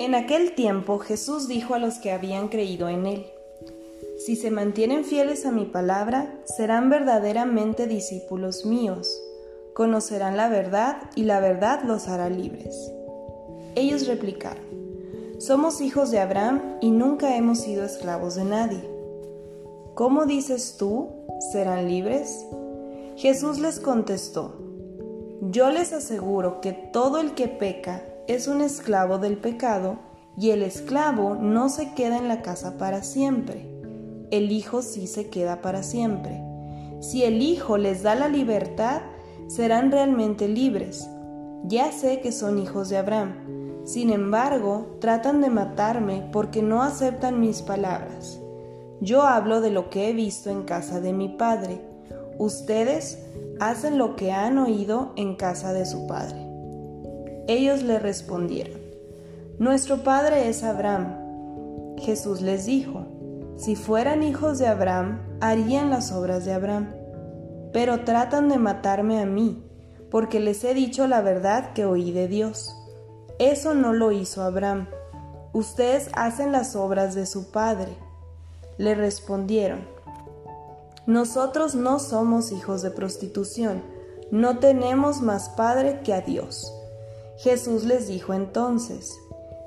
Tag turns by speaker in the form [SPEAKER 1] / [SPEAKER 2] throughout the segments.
[SPEAKER 1] En aquel tiempo Jesús dijo a los que habían creído en él, Si se mantienen fieles a mi palabra, serán verdaderamente discípulos míos, conocerán la verdad y la verdad los hará libres. Ellos replicaron, Somos hijos de Abraham y nunca hemos sido esclavos de nadie. ¿Cómo dices tú, serán libres? Jesús les contestó, Yo les aseguro que todo el que peca es un esclavo del pecado y el esclavo no se queda en la casa para siempre. El Hijo sí se queda para siempre. Si el Hijo les da la libertad, serán realmente libres. Ya sé que son hijos de Abraham. Sin embargo, tratan de matarme porque no aceptan mis palabras. Yo hablo de lo que he visto en casa de mi padre. Ustedes hacen lo que han oído en casa de su padre. Ellos le respondieron, Nuestro padre es Abraham. Jesús les dijo, Si fueran hijos de Abraham, harían las obras de Abraham. Pero tratan de matarme a mí, porque les he dicho la verdad que oí de Dios. Eso no lo hizo Abraham. Ustedes hacen las obras de su padre. Le respondieron, Nosotros no somos hijos de prostitución, no tenemos más padre que a Dios. Jesús les dijo entonces,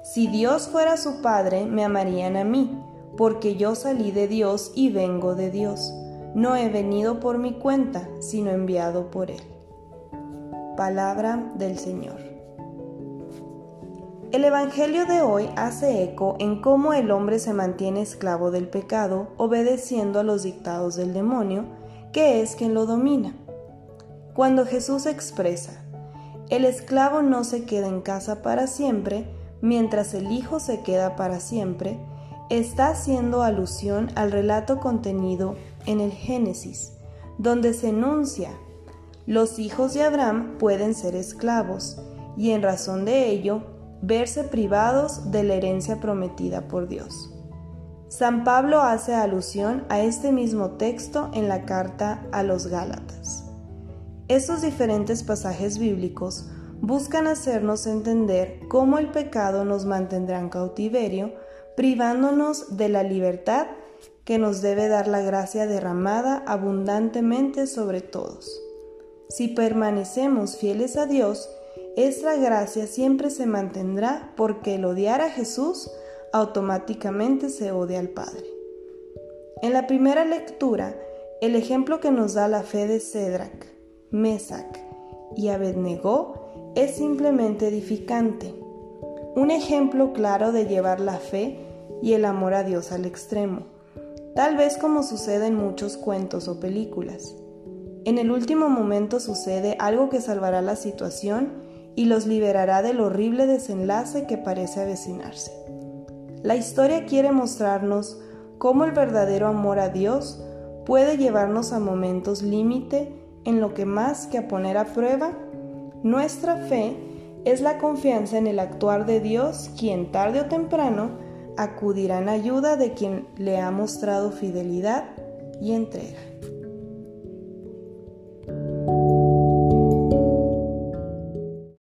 [SPEAKER 1] Si Dios fuera su padre, me amarían a mí, porque yo salí de Dios y vengo de Dios. No he venido por mi cuenta, sino enviado por Él. Palabra del Señor. El Evangelio de hoy hace eco en cómo el hombre se mantiene esclavo del pecado, obedeciendo a los dictados del demonio, que es quien lo domina. Cuando Jesús expresa, el esclavo no se queda en casa para siempre, mientras el Hijo se queda para siempre, está haciendo alusión al relato contenido en el Génesis, donde se enuncia, los hijos de Abraham pueden ser esclavos, y en razón de ello, verse privados de la herencia prometida por Dios. San Pablo hace alusión a este mismo texto en la carta a los Gálatas. Estos diferentes pasajes bíblicos buscan hacernos entender cómo el pecado nos mantendrá en cautiverio, privándonos de la libertad que nos debe dar la gracia derramada abundantemente sobre todos. Si permanecemos fieles a Dios, esta gracia siempre se mantendrá porque el odiar a Jesús automáticamente se odia al Padre. En la primera lectura, el ejemplo que nos da la fe de Cedrac, Mesac y Abednego es simplemente edificante. Un ejemplo claro de llevar la fe y el amor a Dios al extremo, tal vez como sucede en muchos cuentos o películas. En el último momento sucede algo que salvará la situación y los liberará del horrible desenlace que parece avecinarse. La historia quiere mostrarnos cómo el verdadero amor a Dios puede llevarnos a momentos límite en lo que más que a poner a prueba, nuestra fe es la confianza en el actuar de Dios, quien tarde o temprano acudirá en ayuda de quien le ha mostrado fidelidad y entrega.